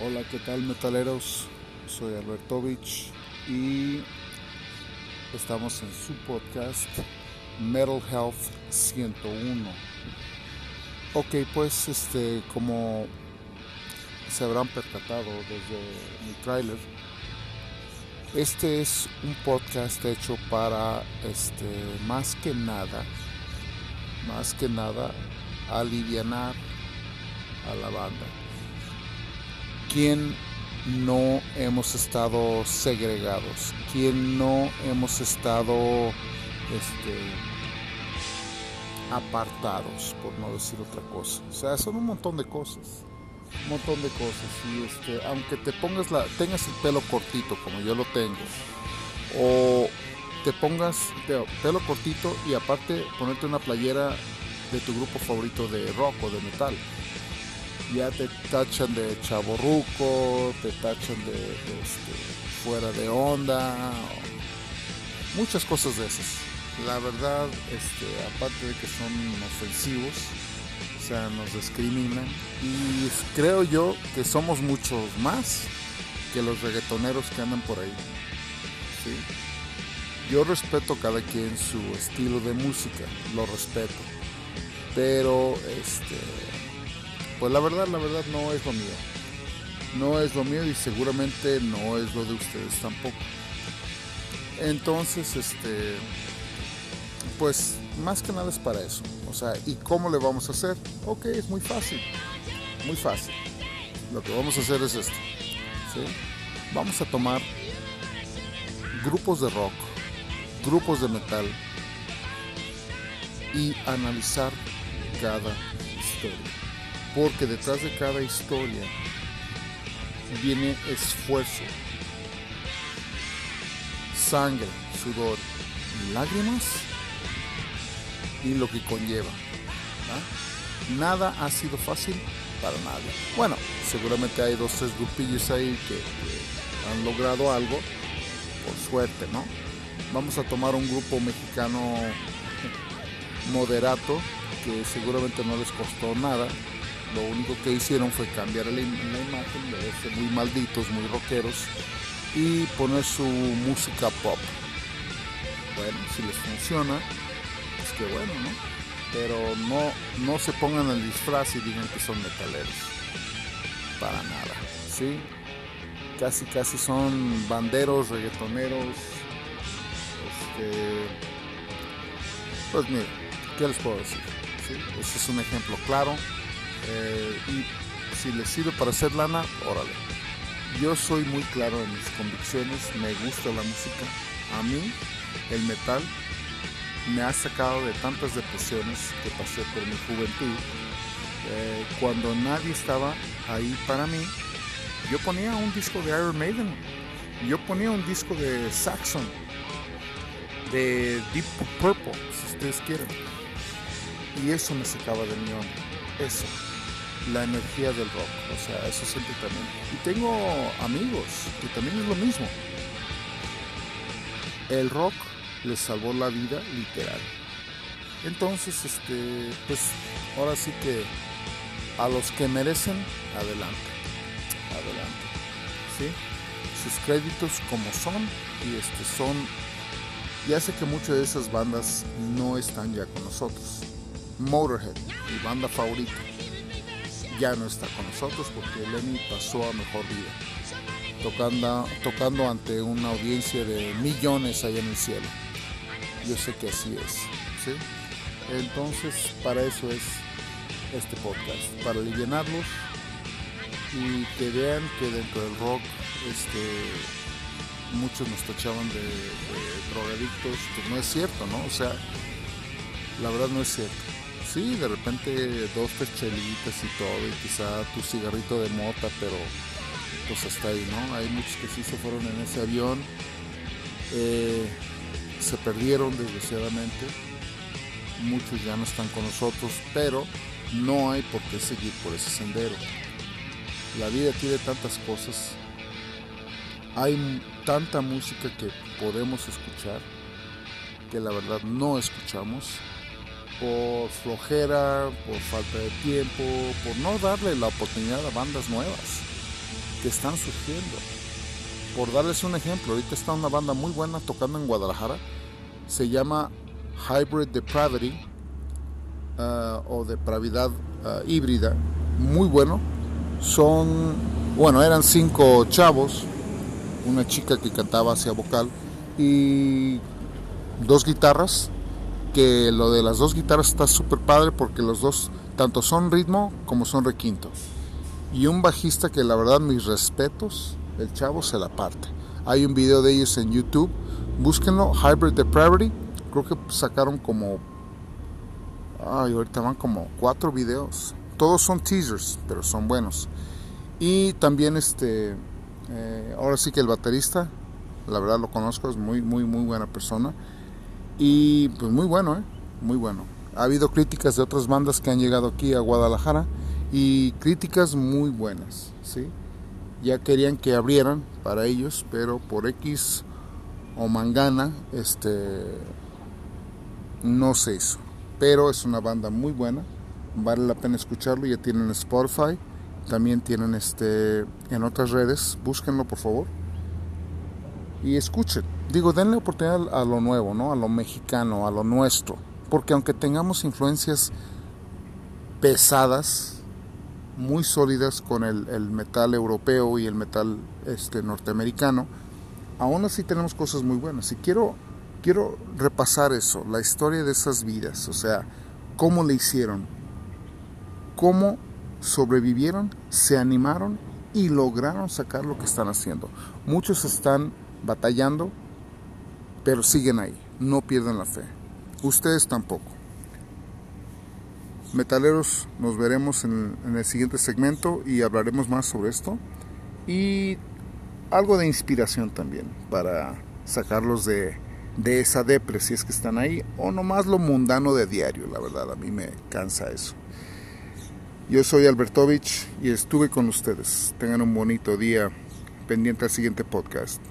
Hola, ¿qué tal metaleros? Soy Albertovich y estamos en su podcast Metal Health 101. Ok, pues este, como se habrán percatado desde mi trailer, este es un podcast hecho para este más que nada, más que nada alivianar a la banda. ¿Quién no hemos estado segregados? ¿Quién no hemos estado este, apartados, por no decir otra cosa? O sea, son un montón de cosas. Un montón de cosas. Y este, aunque te pongas la, tengas el pelo cortito como yo lo tengo, o te pongas pelo cortito y aparte ponerte una playera de tu grupo favorito de rock o de metal ya te tachan de chaborruco, te tachan de, este, fuera de onda, muchas cosas de esas. La verdad, este, aparte de que son ofensivos, o sea, nos discriminan y creo yo que somos muchos más que los reggaetoneros que andan por ahí. Yo respeto cada quien su estilo de música, lo respeto, pero este pues la verdad, la verdad no es lo mío. No es lo mío y seguramente no es lo de ustedes tampoco. Entonces, este, pues más que nada es para eso. O sea, ¿y cómo le vamos a hacer? Ok, es muy fácil. Muy fácil. Lo que vamos a hacer es esto. Vamos a tomar grupos de rock, grupos de metal y analizar cada historia porque detrás de cada historia viene esfuerzo, sangre, sudor, lágrimas y lo que conlleva. Nada ha sido fácil para nadie. Bueno, seguramente hay dos, tres grupillos ahí que, que han logrado algo, por suerte, ¿no? Vamos a tomar un grupo mexicano moderato que seguramente no les costó nada, lo único que hicieron fue cambiar la, imagen, de verse muy malditos, muy rockeros y poner su música pop. Bueno, si les funciona, pues que bueno, ¿no? Pero no, no se pongan el disfraz y digan que son metaleros. Para nada, ¿sí? Casi, casi son banderos, reggaetoneros. Este, pues mira, ¿qué les puedo decir? ¿Sí? Ese es un ejemplo claro eh, y si les sirve para hacer lana, órale. Yo soy muy claro en mis convicciones, me gusta la música. A mí, el metal me ha sacado de tantas depresiones que pasé por mi juventud. Eh, cuando nadie estaba ahí para mí, yo ponía un disco de Iron Maiden, yo ponía un disco de Saxon, de Deep Purple, si ustedes quieren. Y eso me sacaba de mi onda, eso la energía del rock. O sea, eso siempre también. Y tengo amigos que también es lo mismo. El rock les salvó la vida literal. Entonces, este, pues ahora sí que a los que merecen, adelante. Adelante. ¿Sí? Sus créditos como son y este son ya sé que muchas de esas bandas no están ya con nosotros. Motorhead, mi banda favorita ya no está con nosotros porque Lenny pasó a mejor vida, tocando, tocando ante una audiencia de millones allá en el cielo. Yo sé que así es. ¿sí? Entonces, para eso es este podcast, para aliviarlos y que vean que dentro del rock este, muchos nos tachaban de, drogadictos, pues no es cierto, ¿no? O sea, la verdad no es cierto sí, de repente dos, tres chelitas y todo, y quizá tu cigarrito de mota, pero pues hasta ahí, ¿no? Hay muchos que sí se fueron en ese avión, eh, se perdieron desgraciadamente, muchos ya no están con nosotros, pero no hay por qué seguir por ese sendero. La vida tiene tantas cosas, hay tanta música que podemos escuchar que la verdad no escuchamos por flojera, por falta de tiempo, por no darle la oportunidad a bandas nuevas. que están surgiendo. Por darles un ejemplo, ahorita está una banda muy buena tocando en Guadalajara, se llama Hybrid Depravity uh, o depravidad uh, híbrida, muy bueno. Son, bueno, eran cinco chavos, una chica que cantaba hacia vocal y dos guitarras, que lo de las dos guitarras está súper padre porque los dos tanto son ritmo como son requinto. Y un bajista que la verdad mis respetos, el chavo se la parte. Hay un video de ellos en YouTube, búsquenlo, Hybrid Depravity, creo que sacaron como, ay, ahorita van como cuatro videos. Todos son teasers, pero son buenos. Y también este, eh, ahora sí que el baterista, la verdad lo conozco, es muy, muy, muy buena persona. Y pues muy bueno, ¿eh? Muy bueno. Ha habido críticas de otras bandas que han llegado aquí a Guadalajara y críticas muy buenas, ¿sí? Ya querían que abrieran para ellos, pero por X o Mangana, este, no se hizo. Pero es una banda muy buena, vale la pena escucharlo, ya tienen Spotify, también tienen este en otras redes, búsquenlo por favor y escuchen. Digo, denle oportunidad a lo nuevo, ¿no? A lo mexicano, a lo nuestro. Porque aunque tengamos influencias pesadas, muy sólidas con el, metal europeo y el metal este, norteamericano, aún así tenemos cosas muy buenas. Y quiero, quiero repasar eso, la historia de esas vidas, o sea, cómo le hicieron, cómo sobrevivieron, se animaron y lograron sacar lo que están haciendo. Muchos están batallando, pero siguen ahí, no pierden la fe. Ustedes tampoco. Metaleros, nos veremos en, el siguiente segmento y hablaremos más sobre esto. Y algo de inspiración también para sacarlos de, de esa depre si es que están ahí, o nomás lo mundano de diario, la verdad, a mí me cansa eso. Yo soy Albertovich y estuve con ustedes. Tengan un bonito día pendiente al siguiente podcast.